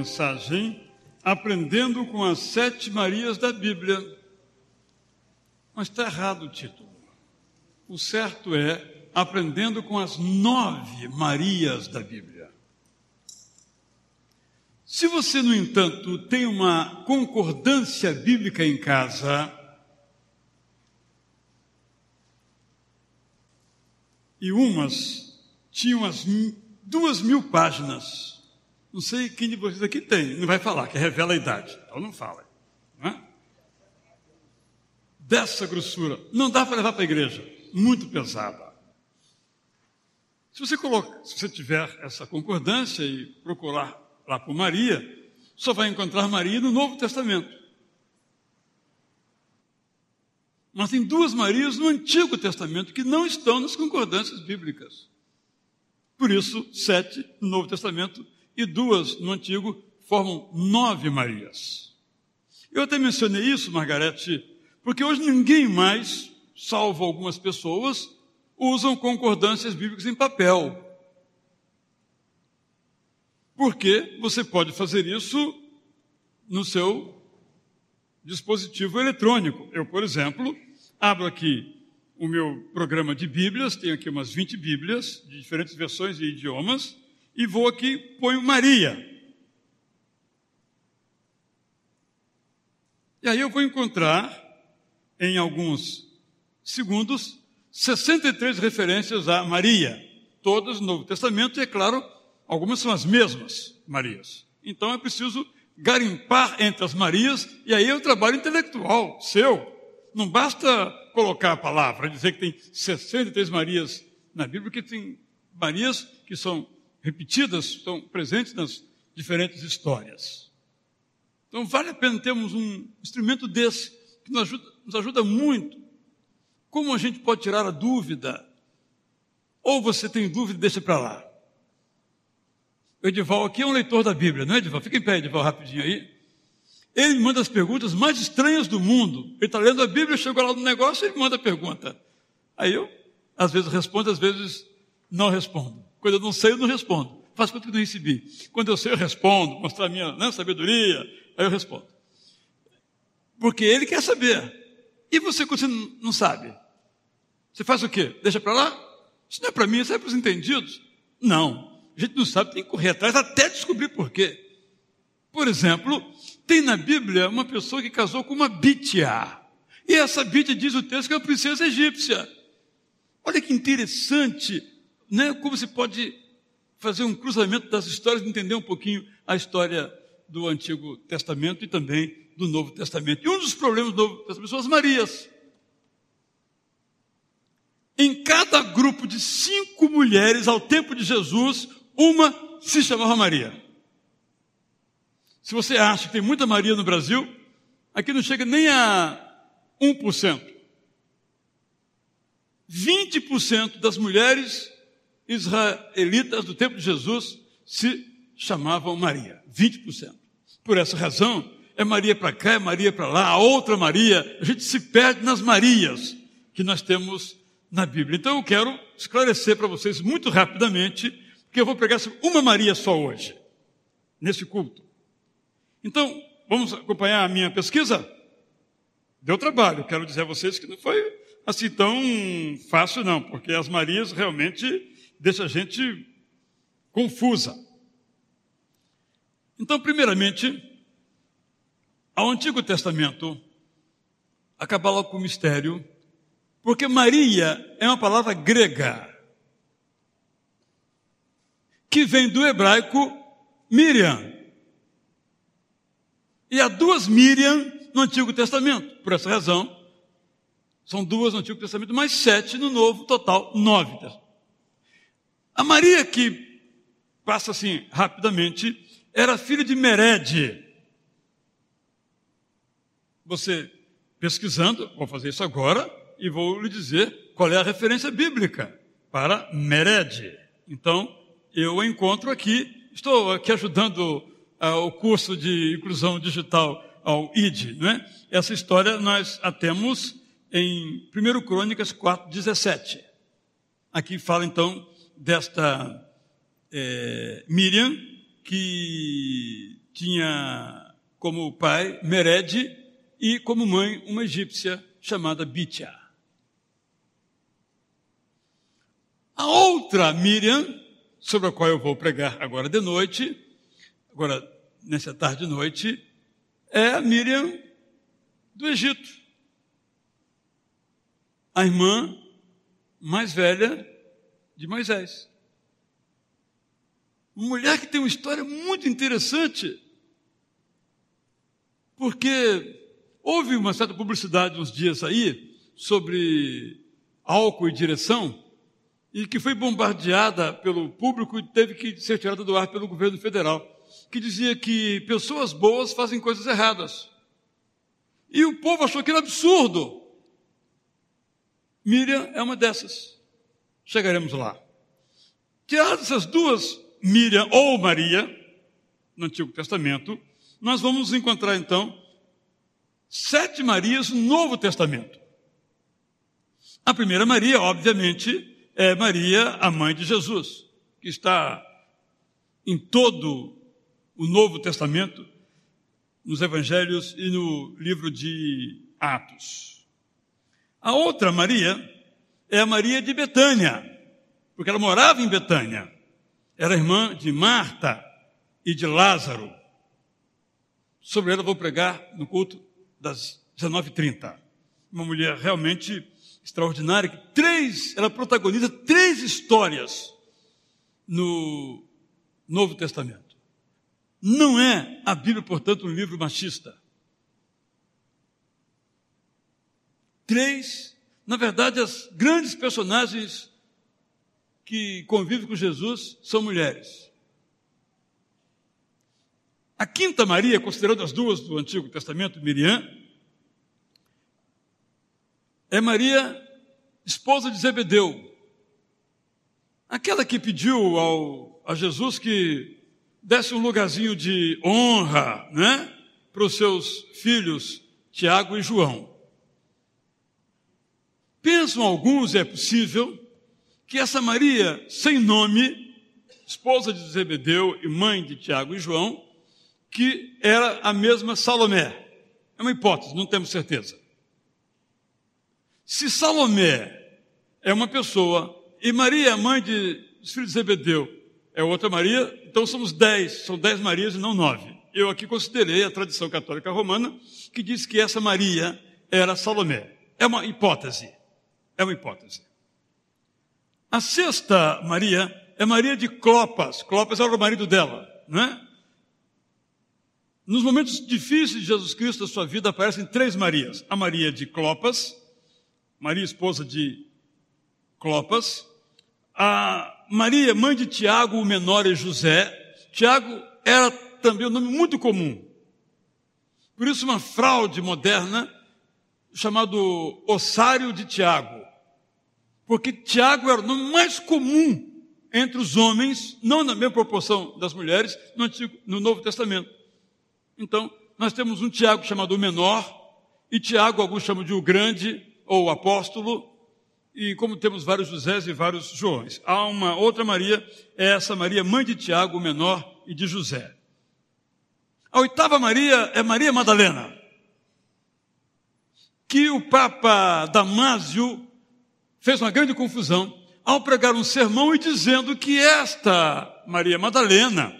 mensagem Aprendendo com as Sete Marias da Bíblia. Mas está errado o título. O certo é Aprendendo com as Nove Marias da Bíblia. Se você, no entanto, tem uma concordância bíblica em casa, e umas tinham as duas mil páginas. Não sei quem de vocês aqui tem, não vai falar, que revela a idade. Então não fala. Não é? Dessa grossura, não dá para levar para a igreja, muito pesada. Se você coloca, se você tiver essa concordância e procurar lá por Maria, só vai encontrar Maria no Novo Testamento. Mas tem duas Marias no Antigo Testamento que não estão nas concordâncias bíblicas. Por isso, sete no Novo Testamento e duas no Antigo formam nove Marias. Eu até mencionei isso, Margarete, porque hoje ninguém mais, salvo algumas pessoas, usam concordâncias bíblicas em papel. Porque você pode fazer isso no seu dispositivo eletrônico. Eu, por exemplo, abro aqui o meu programa de Bíblias, tenho aqui umas 20 Bíblias, de diferentes versões e idiomas, e vou aqui, ponho Maria. E aí eu vou encontrar, em alguns segundos, 63 referências a Maria, todas no Novo Testamento, e é claro, algumas são as mesmas Marias. Então é preciso garimpar entre as Marias, e aí é o trabalho intelectual seu. Não basta colocar a palavra, dizer que tem 63 Marias na Bíblia, porque tem Marias que são repetidas, estão presentes nas diferentes histórias. Então vale a pena termos um instrumento desse, que nos ajuda, nos ajuda muito. Como a gente pode tirar a dúvida? Ou você tem dúvida e deixa para lá. O Edival aqui é um leitor da Bíblia, não é, Edival? Fica em pé, Edival, rapidinho aí. Ele me manda as perguntas mais estranhas do mundo. Ele está lendo a Bíblia, chegou lá no negócio, ele manda a pergunta. Aí eu, às vezes, respondo, às vezes não respondo. Quando eu não sei, eu não respondo. Faço conta que não recebi. Quando eu sei, eu respondo, mostrar a minha né, sabedoria, aí eu respondo. Porque ele quer saber. E você, quando você não sabe? Você faz o quê? Deixa para lá? Isso não é para mim, isso é para os entendidos. Não. A gente não sabe, tem que correr atrás até descobrir por quê. Por exemplo, tem na Bíblia uma pessoa que casou com uma Bítia. E essa Bítia diz o texto que é uma princesa egípcia. Olha que interessante, né? Como se pode fazer um cruzamento das histórias, entender um pouquinho a história do Antigo Testamento e também do Novo Testamento. E um dos problemas do Novo Testamento são as Marias. Em cada grupo de cinco mulheres ao tempo de Jesus, uma se chamava Maria. Se você acha que tem muita Maria no Brasil, aqui não chega nem a 1%. 20% das mulheres israelitas do tempo de Jesus se chamavam Maria. 20%. Por essa razão, é Maria para cá, é Maria para lá, a outra Maria. A gente se perde nas Marias que nós temos na Bíblia. Então eu quero esclarecer para vocês muito rapidamente, porque eu vou pregar uma Maria só hoje, nesse culto. Então, vamos acompanhar a minha pesquisa? Deu trabalho, quero dizer a vocês que não foi assim tão fácil, não, porque as Marias realmente deixam a gente confusa. Então, primeiramente, ao Antigo Testamento, acaba com o mistério, porque Maria é uma palavra grega, que vem do hebraico Miriam. E há duas Miriam no Antigo Testamento. Por essa razão, são duas no Antigo Testamento, mais sete no Novo, total nove. A Maria que passa assim rapidamente, era filha de Mered. Você pesquisando, vou fazer isso agora e vou lhe dizer qual é a referência bíblica para Mered. Então, eu encontro aqui, estou aqui ajudando o curso de inclusão digital ao ID, não é? Essa história nós a temos em 1 Crônicas 4,17. Aqui fala então desta é, Miriam que tinha como pai Mered e como mãe uma egípcia chamada Bitia. A outra Miriam, sobre a qual eu vou pregar agora de noite, agora nessa tarde de noite, é a Miriam do Egito. A irmã mais velha de Moisés. Uma mulher que tem uma história muito interessante, porque houve uma certa publicidade uns dias aí sobre álcool e direção, e que foi bombardeada pelo público e teve que ser tirada do ar pelo governo federal, que dizia que pessoas boas fazem coisas erradas. E o povo achou que era absurdo. Miriam é uma dessas. Chegaremos lá. Tiradas essas duas Miriam ou Maria, no Antigo Testamento, nós vamos encontrar então sete Marias no Novo Testamento. A primeira Maria, obviamente, é Maria, a mãe de Jesus, que está em todo o Novo Testamento, nos Evangelhos e no livro de Atos. A outra Maria é a Maria de Betânia, porque ela morava em Betânia era irmã de Marta e de Lázaro. Sobre ela vou pregar no culto das 19h30. Uma mulher realmente extraordinária, que três, ela protagoniza três histórias no Novo Testamento. Não é a Bíblia, portanto, um livro machista. Três, na verdade, as grandes personagens que convivem com Jesus são mulheres. A quinta Maria, considerando as duas do Antigo Testamento, Miriam, é Maria, esposa de Zebedeu. Aquela que pediu ao, a Jesus que desse um lugarzinho de honra, né? Para os seus filhos, Tiago e João. Pensam alguns, é possível, que essa Maria, sem nome, esposa de Zebedeu e mãe de Tiago e João, que era a mesma Salomé. É uma hipótese, não temos certeza. Se Salomé é uma pessoa e Maria, mãe de, dos filhos de Zebedeu, é outra Maria, então somos dez, são dez Marias e não nove. Eu aqui considerei a tradição católica romana que diz que essa Maria era Salomé. É uma hipótese. É uma hipótese. A sexta Maria é Maria de Clopas. Clopas era o marido dela, não é? Nos momentos difíceis de Jesus Cristo, da sua vida, aparecem três Marias. A Maria de Clopas, Maria, esposa de Clopas. A Maria, mãe de Tiago, o menor e José. Tiago era também um nome muito comum. Por isso, uma fraude moderna chamado ossário de Tiago porque Tiago era o nome mais comum entre os homens, não na mesma proporção das mulheres, no, Antigo, no Novo Testamento. Então, nós temos um Tiago chamado menor, e Tiago, alguns chamam de o grande, ou o apóstolo, e como temos vários Josés e vários Joões. Há uma outra Maria, é essa Maria, mãe de Tiago, o menor, e de José. A oitava Maria é Maria Madalena, que o Papa Damásio fez uma grande confusão ao pregar um sermão e dizendo que esta Maria Madalena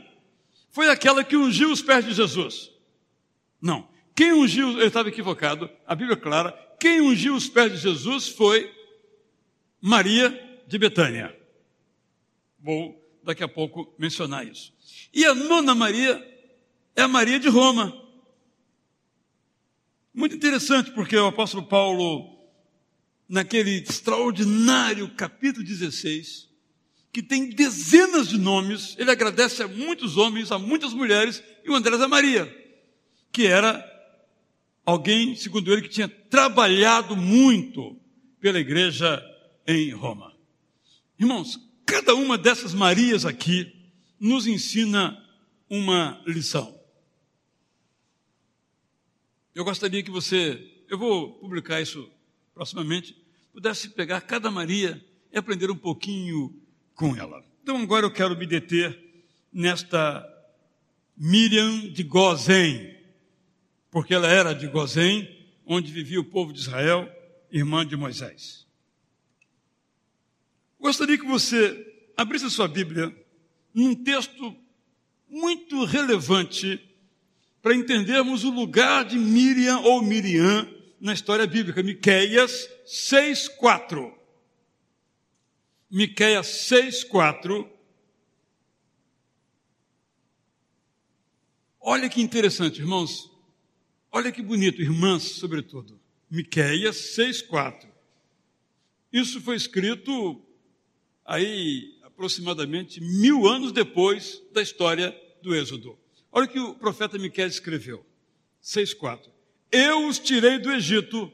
foi aquela que ungiu os pés de Jesus. Não. Quem ungiu, ele estava equivocado, a Bíblia é clara, quem ungiu os pés de Jesus foi Maria de Betânia. Vou daqui a pouco mencionar isso. E a nona Maria é a Maria de Roma. Muito interessante, porque o apóstolo Paulo naquele extraordinário capítulo 16, que tem dezenas de nomes, ele agradece a muitos homens, a muitas mulheres, e o Andrés a Maria, que era alguém, segundo ele, que tinha trabalhado muito pela igreja em Roma. Irmãos, cada uma dessas Marias aqui nos ensina uma lição. Eu gostaria que você, eu vou publicar isso proximamente, pudesse pegar cada Maria e aprender um pouquinho com ela. Então agora eu quero me deter nesta Miriam de Gozém, porque ela era de Gozém, onde vivia o povo de Israel, irmã de Moisés. Gostaria que você abrisse a sua Bíblia num texto muito relevante para entendermos o lugar de Miriam ou Miriam na história bíblica. Miqueias 6:4. Miqueias 6:4. Olha que interessante, irmãos. Olha que bonito, irmãs, sobretudo. Miqueias 6:4. Isso foi escrito aí aproximadamente mil anos depois da história do Êxodo. Olha o que o profeta Miqueias escreveu. 6,4. Eu os tirei do Egito,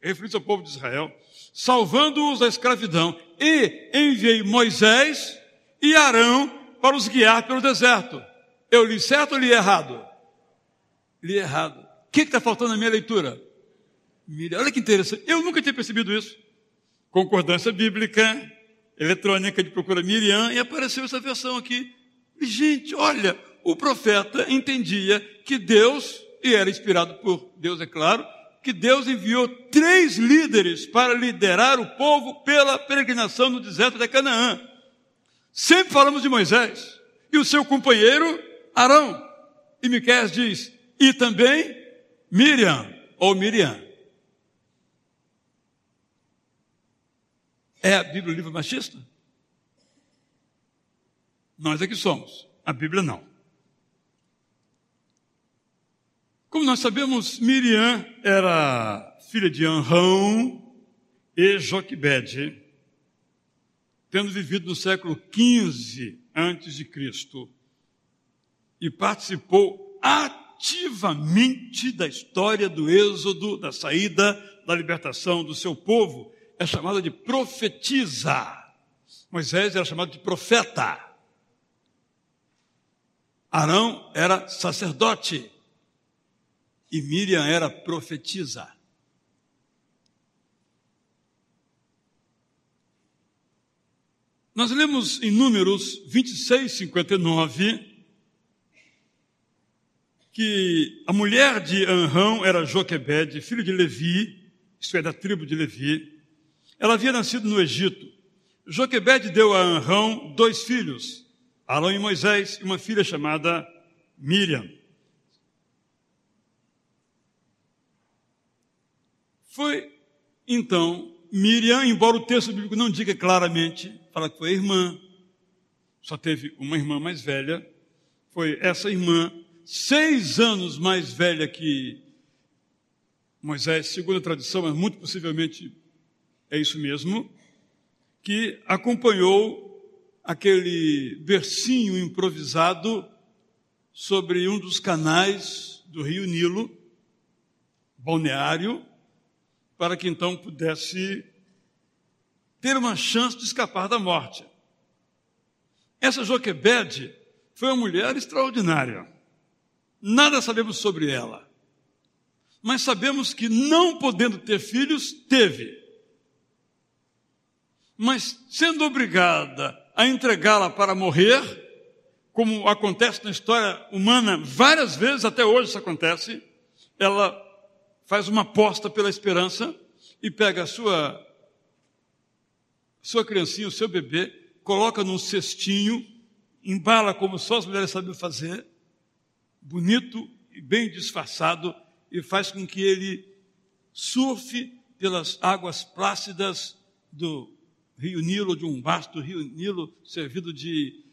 referindo ao povo de Israel, salvando-os da escravidão, e enviei Moisés e Arão para os guiar pelo deserto. Eu li certo ou li errado? Li errado. O que está faltando na minha leitura? Olha que interessante. Eu nunca tinha percebido isso. Concordância bíblica, eletrônica de procura Miriam, e apareceu essa versão aqui. Gente, olha, o profeta entendia que Deus, e era inspirado por Deus, é claro, que Deus enviou três líderes para liderar o povo pela peregrinação no deserto de Canaã. Sempre falamos de Moisés e o seu companheiro Arão. E Miqueias diz, e também Miriam, ou Miriam. É a Bíblia o livro machista? Nós é que somos, a Bíblia não. Como nós sabemos, Miriam era filha de Anrão e Joquebede, tendo vivido no século XV antes de Cristo, e participou ativamente da história do êxodo, da saída, da libertação do seu povo é chamada de profetiza. Moisés era chamado de profeta. Arão era sacerdote. E Miriam era profetisa. Nós lemos em Números 26, 59, que a mulher de Anrão era Joquebede, filho de Levi, isto é, da tribo de Levi, ela havia nascido no Egito. Joquebede deu a Anrão dois filhos, Arão e Moisés, e uma filha chamada Miriam. Foi então Miriam, embora o texto bíblico não diga claramente, fala que foi irmã, só teve uma irmã mais velha, foi essa irmã, seis anos mais velha que Moisés, segundo a tradição, mas muito possivelmente é isso mesmo, que acompanhou aquele versinho improvisado sobre um dos canais do rio Nilo, balneário, para que então pudesse ter uma chance de escapar da morte. Essa Joquebede foi uma mulher extraordinária. Nada sabemos sobre ela. Mas sabemos que, não podendo ter filhos, teve mas sendo obrigada a entregá-la para morrer, como acontece na história humana várias vezes, até hoje isso acontece, ela faz uma aposta pela esperança e pega a sua, sua criancinha, o seu bebê, coloca num cestinho, embala como só as mulheres sabem fazer, bonito e bem disfarçado, e faz com que ele surfe pelas águas plácidas do rio Nilo, de um vasto rio Nilo, servido de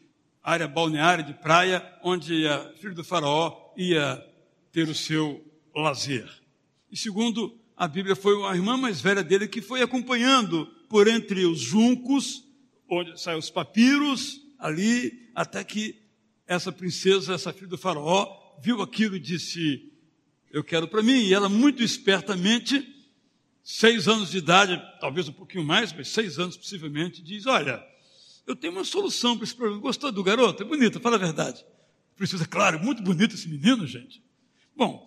área balneária, de praia, onde a filho do faraó ia ter o seu lazer. E segundo a Bíblia, foi a irmã mais velha dele que foi acompanhando por entre os juncos, onde saem os papiros, ali, até que essa princesa, essa filha do faraó, viu aquilo e disse, eu quero para mim. E ela, muito espertamente, seis anos de idade, talvez um pouquinho mais, mas seis anos possivelmente, diz: Olha, eu tenho uma solução para esse problema. Gostou do garoto? É bonito, fala a verdade. Precisa, claro, muito bonito esse menino, gente. Bom,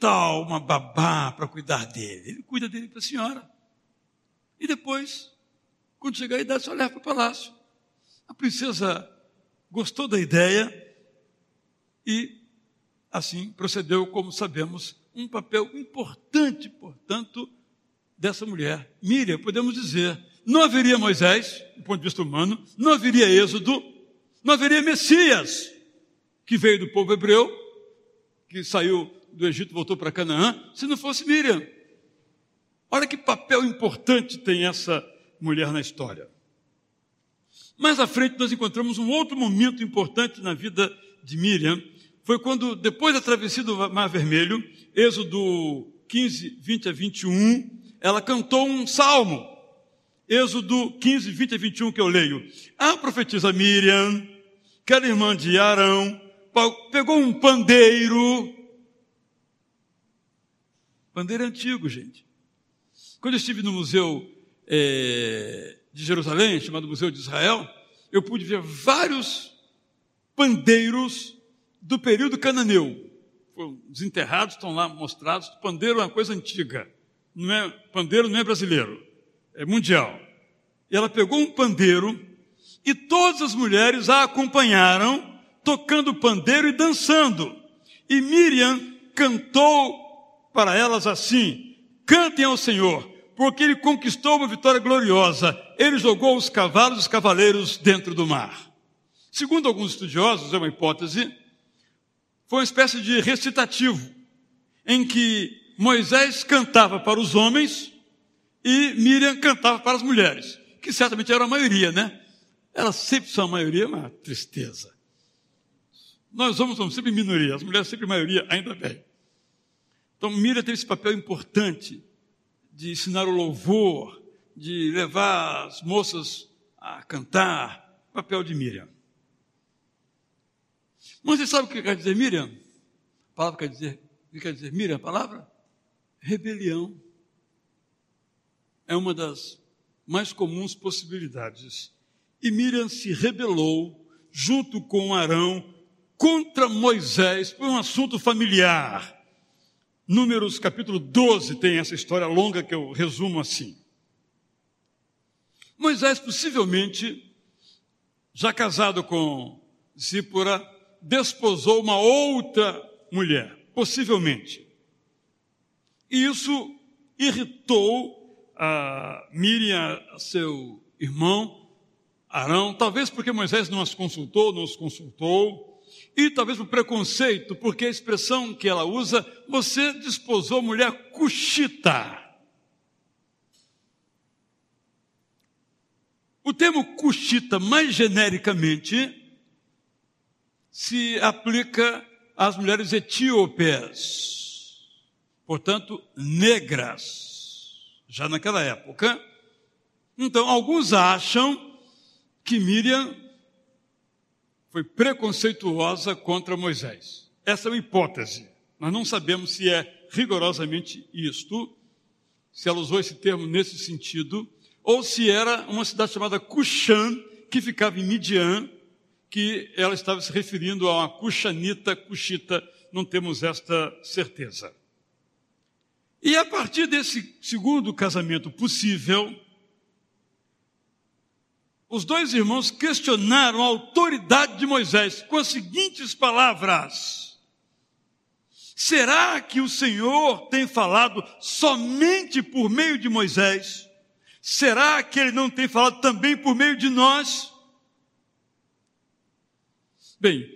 tal uma babá para cuidar dele? Ele cuida dele para a senhora. E depois, quando chegar a idade, só leva para o palácio. A princesa gostou da ideia e assim procedeu, como sabemos, um papel importante, portanto, dessa mulher. Miriam, podemos dizer, não haveria Moisés, do ponto de vista humano, não haveria Êxodo, não haveria Messias, que veio do povo hebreu, que saiu do Egito voltou para Canaã, se não fosse Miriam. Olha que papel importante tem essa mulher na história. Mais à frente, nós encontramos um outro momento importante na vida de Miriam. Foi quando, depois da travessia do Mar Vermelho, Êxodo 15, 20 a 21, ela cantou um salmo. Êxodo 15, 20 a 21 que eu leio. A profetisa Miriam, que era irmã de Arão, pegou um pandeiro. Pandeiro antigo, gente. Quando eu estive no museu é, de Jerusalém, chamado Museu de Israel, eu pude ver vários pandeiros do período cananeu. Foram desenterrados, estão lá mostrados. O pandeiro é uma coisa antiga. Não é, pandeiro não é brasileiro, é mundial. E ela pegou um pandeiro e todas as mulheres a acompanharam, tocando pandeiro e dançando. E Miriam cantou para elas assim: Cantem ao Senhor, porque ele conquistou uma vitória gloriosa. Ele jogou os cavalos e os cavaleiros dentro do mar. Segundo alguns estudiosos, é uma hipótese, foi uma espécie de recitativo, em que Moisés cantava para os homens e Miriam cantava para as mulheres, que certamente era a maioria, né? Elas sempre são a maioria, uma tristeza. Nós homens somos sempre minoria, as mulheres sempre maioria, ainda bem. Então Miriam teve esse papel importante de ensinar o louvor, de levar as moças a cantar, papel de Miriam. Mas você sabe o que quer dizer Miriam? A palavra quer dizer, o que quer dizer Miriam? A palavra? Rebelião. É uma das mais comuns possibilidades. E Miriam se rebelou junto com Arão contra Moisés por um assunto familiar. Números capítulo 12 tem essa história longa que eu resumo assim. Moisés possivelmente, já casado com Zípora, desposou uma outra mulher, possivelmente. E isso irritou a Miriam, seu irmão, Arão, talvez porque Moisés não as consultou, não os consultou, e talvez o preconceito, porque a expressão que ela usa, você desposou mulher cuxita. O termo cuxita, mais genericamente, se aplica às mulheres etíopes, portanto, negras, já naquela época. Então, alguns acham que Miriam foi preconceituosa contra Moisés. Essa é uma hipótese. Nós não sabemos se é rigorosamente isto, se ela usou esse termo nesse sentido, ou se era uma cidade chamada Cushan, que ficava em Midian, que ela estava se referindo a uma Cushanita, Cushita, não temos esta certeza. E a partir desse segundo casamento possível, os dois irmãos questionaram a autoridade de Moisés com as seguintes palavras: Será que o Senhor tem falado somente por meio de Moisés? Será que ele não tem falado também por meio de nós? Bem,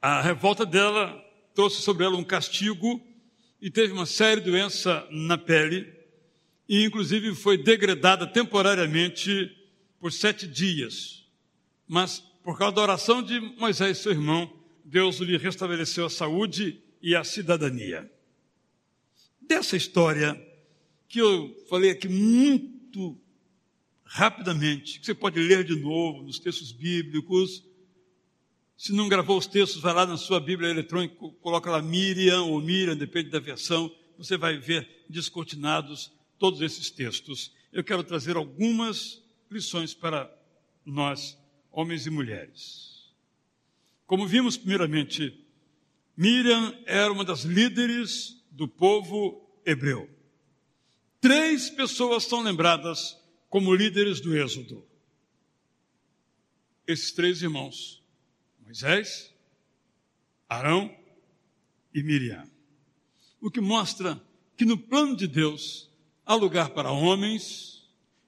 a revolta dela trouxe sobre ela um castigo e teve uma séria doença na pele e inclusive foi degradada temporariamente por sete dias. Mas por causa da oração de Moisés, seu irmão, Deus lhe restabeleceu a saúde e a cidadania. Dessa história, que eu falei aqui muito rapidamente, que você pode ler de novo nos textos bíblicos. Se não gravou os textos, vai lá na sua Bíblia eletrônica, coloca lá Miriam ou Miriam, depende da versão, você vai ver descortinados todos esses textos. Eu quero trazer algumas lições para nós, homens e mulheres. Como vimos, primeiramente, Miriam era uma das líderes do povo hebreu. Três pessoas são lembradas como líderes do Êxodo. Esses três irmãos, Moisés, Arão e Miriam. O que mostra que no plano de Deus há lugar para homens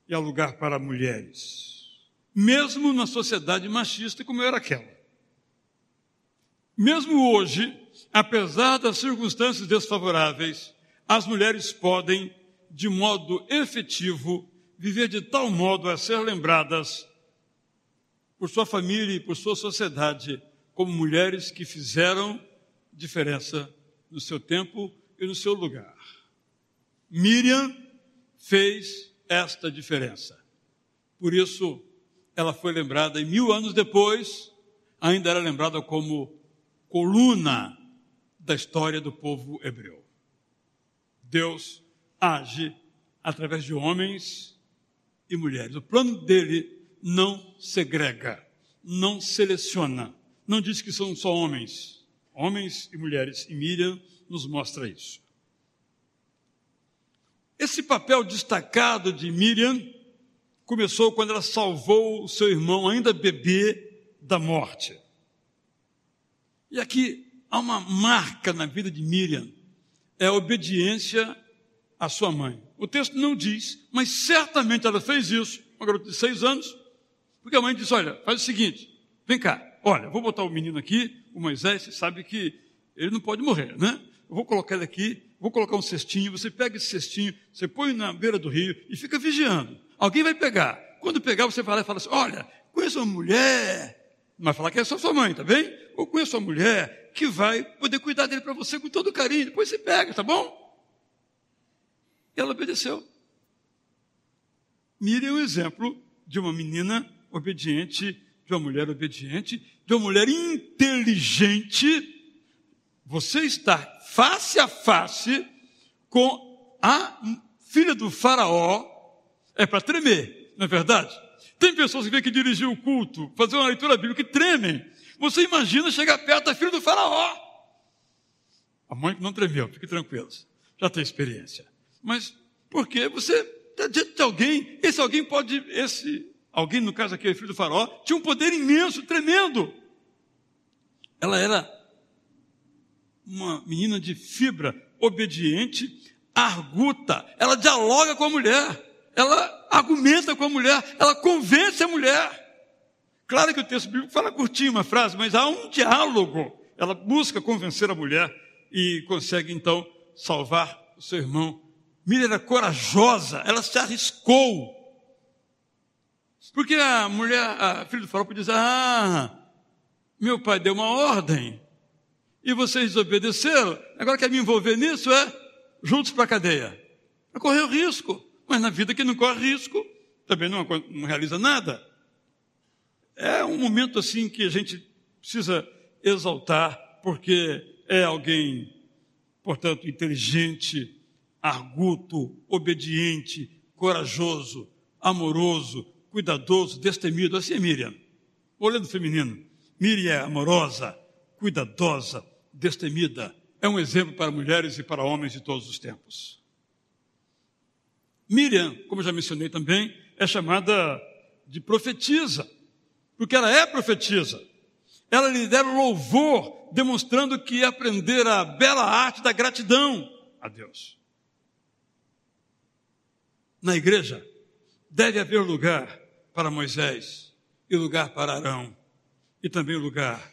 e há lugar para mulheres, mesmo na sociedade machista como era aquela. Mesmo hoje, apesar das circunstâncias desfavoráveis, as mulheres podem, de modo efetivo, viver de tal modo a ser lembradas por sua família e por sua sociedade como mulheres que fizeram diferença no seu tempo e no seu lugar. Miriam fez esta diferença. Por isso, ela foi lembrada e mil anos depois, ainda era lembrada como coluna da história do povo hebreu. Deus age através de homens e mulheres. O plano dele não segrega, não seleciona, não diz que são só homens, homens e mulheres, e Miriam nos mostra isso. Esse papel destacado de Miriam começou quando ela salvou o seu irmão, ainda bebê, da morte. E aqui há uma marca na vida de Miriam, é a obediência à sua mãe. O texto não diz, mas certamente ela fez isso, uma garota de seis anos, porque a mãe disse: Olha, faz o seguinte, vem cá, olha, vou botar o menino aqui, o Moisés, você sabe que ele não pode morrer, né? Eu vou colocar ele aqui, vou colocar um cestinho, você pega esse cestinho, você põe na beira do rio e fica vigiando. Alguém vai pegar. Quando pegar, você vai lá e fala assim: Olha, conheço uma mulher. Não vai falar que é só sua mãe, tá bem? Ou conheço uma mulher que vai poder cuidar dele para você com todo carinho. Depois você pega, tá bom? E ela obedeceu. Mire o exemplo de uma menina obediente, de uma mulher obediente, de uma mulher inteligente. Você está face a face com a filha do faraó, é para tremer, não é verdade? Tem pessoas que vêm que dirigir o culto, fazer uma leitura bíblica que tremem. Você imagina chegar perto da filha do faraó. A mãe não tremeu, fique tranquilos. Já tem experiência. Mas porque você está diante de alguém, esse alguém pode, esse alguém, no caso aqui, filho do faraó, tinha um poder imenso, tremendo. Ela era uma menina de fibra, obediente, arguta, ela dialoga com a mulher, ela argumenta com a mulher, ela convence a mulher. Claro que o texto bíblico fala curtinho uma frase, mas há um diálogo. Ela busca convencer a mulher e consegue então salvar o seu irmão. Miriam era corajosa, ela se arriscou. Porque a mulher, a filha do farol, podia dizer: Ah, meu pai deu uma ordem e vocês desobedeceram, agora quer me envolver nisso? É juntos para a cadeia. Vai correr o risco, mas na vida que não corre risco, também não, não realiza nada. É um momento assim que a gente precisa exaltar, porque é alguém, portanto, inteligente, arguto, obediente, corajoso, amoroso, cuidadoso, destemido. Assim é Miriam. Olhando feminino. Miriam é amorosa, cuidadosa, destemida. É um exemplo para mulheres e para homens de todos os tempos. Miriam, como já mencionei também, é chamada de profetisa porque ela é profetisa. Ela lhe dera louvor, demonstrando que aprender a bela arte da gratidão a Deus. Na igreja, deve haver lugar para Moisés, e lugar para Arão, e também lugar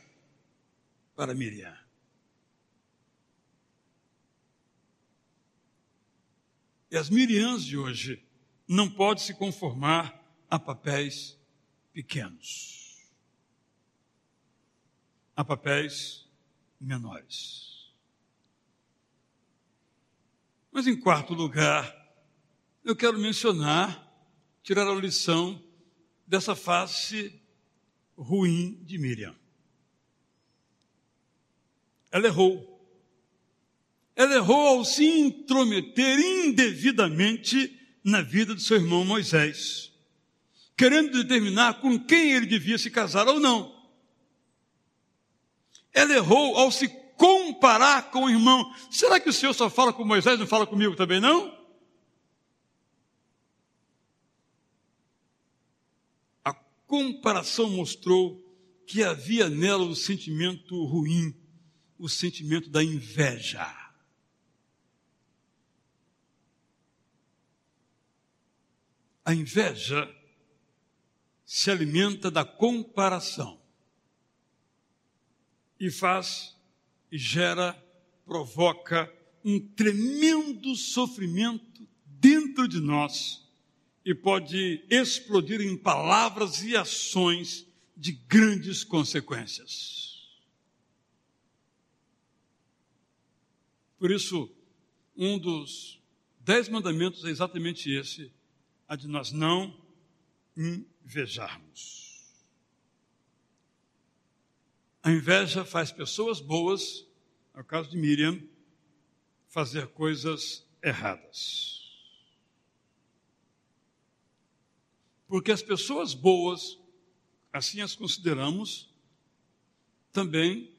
para Miriam. E as Miriams de hoje não podem se conformar a papéis pequenos a papéis menores. Mas, em quarto lugar, eu quero mencionar, tirar a lição dessa face ruim de Miriam. Ela errou. Ela errou ao se intrometer indevidamente na vida do seu irmão Moisés querendo determinar com quem ele devia se casar ou não. Ela errou ao se comparar com o irmão. Será que o Senhor só fala com Moisés, não fala comigo também não? A comparação mostrou que havia nela um sentimento ruim, o sentimento da inveja. A inveja se alimenta da comparação e faz e gera, provoca um tremendo sofrimento dentro de nós e pode explodir em palavras e ações de grandes consequências. Por isso, um dos dez mandamentos é exatamente esse, a de nós não invejarmos. A inveja faz pessoas boas, no caso de Miriam, fazer coisas erradas. Porque as pessoas boas, assim as consideramos, também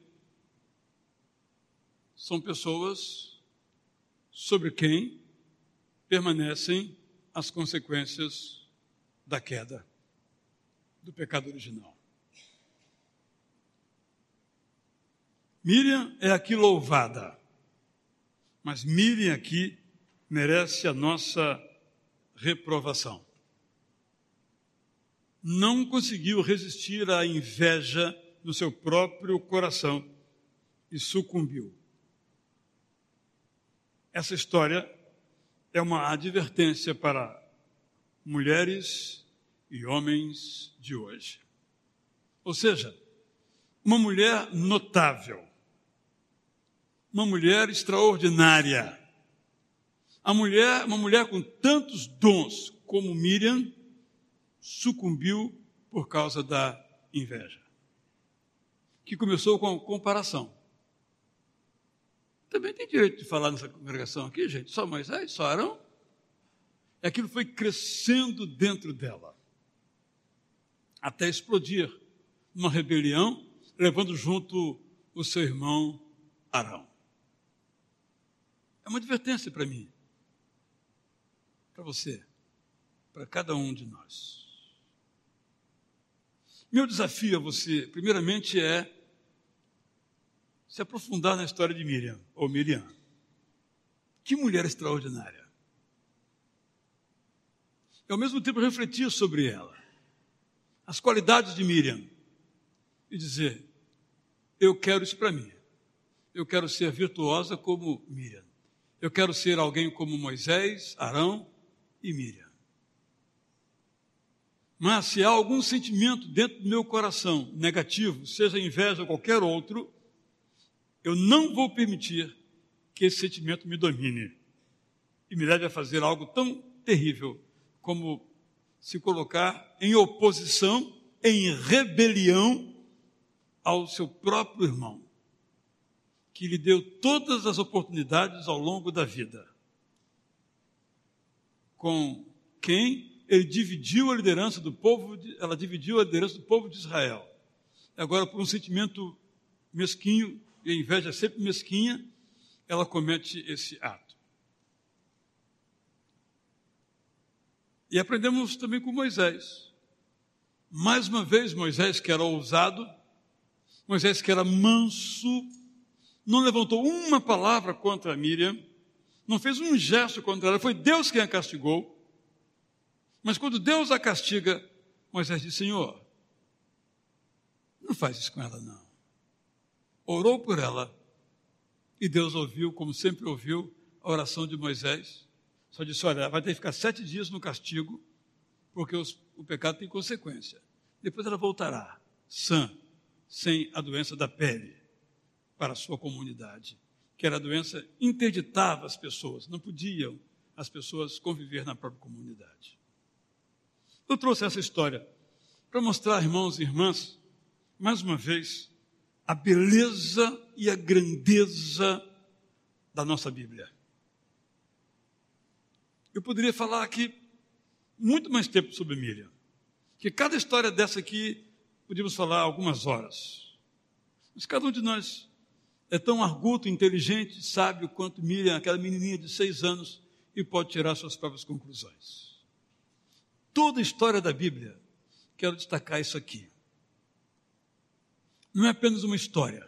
são pessoas sobre quem permanecem as consequências da queda, do pecado original. Miriam é aqui louvada, mas Miriam aqui merece a nossa reprovação. Não conseguiu resistir à inveja no seu próprio coração e sucumbiu. Essa história é uma advertência para mulheres e homens de hoje. Ou seja, uma mulher notável, uma mulher extraordinária, a mulher, uma mulher com tantos dons como Miriam, sucumbiu por causa da inveja, que começou com a comparação. Também tem direito de falar nessa congregação aqui, gente? Só Moisés? Só Arão? E aquilo foi crescendo dentro dela, até explodir uma rebelião, levando junto o seu irmão Arão. É uma advertência para mim, para você, para cada um de nós. Meu desafio a você, primeiramente, é se aprofundar na história de Miriam, ou Miriam. Que mulher extraordinária. E ao mesmo tempo refletir sobre ela, as qualidades de Miriam, e dizer: eu quero isso para mim. Eu quero ser virtuosa como Miriam. Eu quero ser alguém como Moisés, Arão e Miriam. Mas se há algum sentimento dentro do meu coração negativo, seja inveja ou qualquer outro, eu não vou permitir que esse sentimento me domine e me leve a fazer algo tão terrível como se colocar em oposição, em rebelião ao seu próprio irmão, que lhe deu todas as oportunidades ao longo da vida, com quem ele dividiu a liderança do povo, ela dividiu a liderança do povo de Israel. Agora, por um sentimento mesquinho, e a inveja é sempre mesquinha, ela comete esse ato. E aprendemos também com Moisés. Mais uma vez, Moisés, que era ousado, Moisés, que era manso, não levantou uma palavra contra Miriam, não fez um gesto contra ela, foi Deus quem a castigou. Mas quando Deus a castiga, Moisés diz: Senhor, não faz isso com ela, não orou por ela e Deus ouviu, como sempre ouviu, a oração de Moisés. Só disse: Olha, vai ter que ficar sete dias no castigo, porque os, o pecado tem consequência. Depois ela voltará, sã, sem a doença da pele, para a sua comunidade, que era a doença interditava as pessoas, não podiam as pessoas conviver na própria comunidade. Eu trouxe essa história para mostrar, irmãos e irmãs, mais uma vez, a beleza e a grandeza da nossa Bíblia. Eu poderia falar aqui muito mais tempo sobre Miriam, que cada história dessa aqui podíamos falar algumas horas. Mas cada um de nós é tão arguto, inteligente, sábio quanto Miriam, aquela menininha de seis anos, e pode tirar suas próprias conclusões. Toda a história da Bíblia, quero destacar isso aqui não é apenas uma história,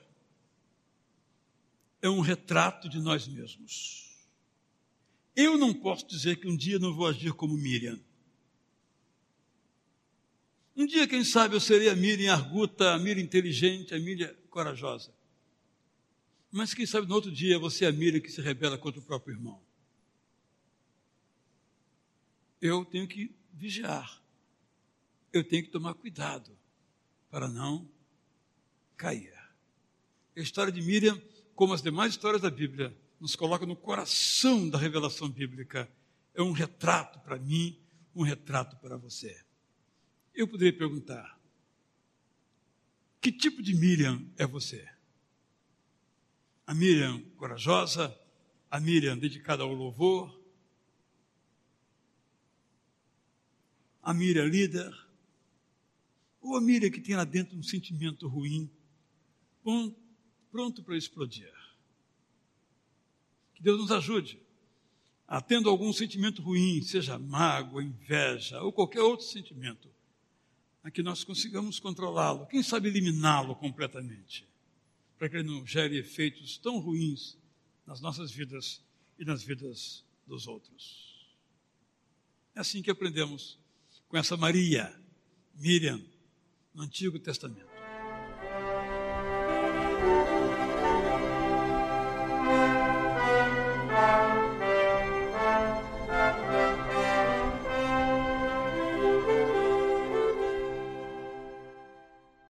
é um retrato de nós mesmos. Eu não posso dizer que um dia não vou agir como Miriam. Um dia, quem sabe, eu serei a Miriam arguta, a Miriam inteligente, a Miriam corajosa. Mas quem sabe no outro dia você é a Miriam que se rebela contra o próprio irmão. Eu tenho que vigiar. Eu tenho que tomar cuidado para não cair. A história de Miriam, como as demais histórias da Bíblia, nos coloca no coração da revelação bíblica. É um retrato para mim, um retrato para você. Eu poderia perguntar: que tipo de Miriam é você? A Miriam corajosa, a Miriam dedicada ao louvor, a Miriam líder, ou a Miriam que tem lá dentro um sentimento ruim, pronto para explodir. Que Deus nos ajude a, tendo algum sentimento ruim, seja mágoa, inveja ou qualquer outro sentimento, a que nós consigamos controlá-lo, quem sabe eliminá-lo completamente, para que ele não gere efeitos tão ruins nas nossas vidas e nas vidas dos outros. É assim que aprendemos com essa Maria, Miriam, no Antigo Testamento.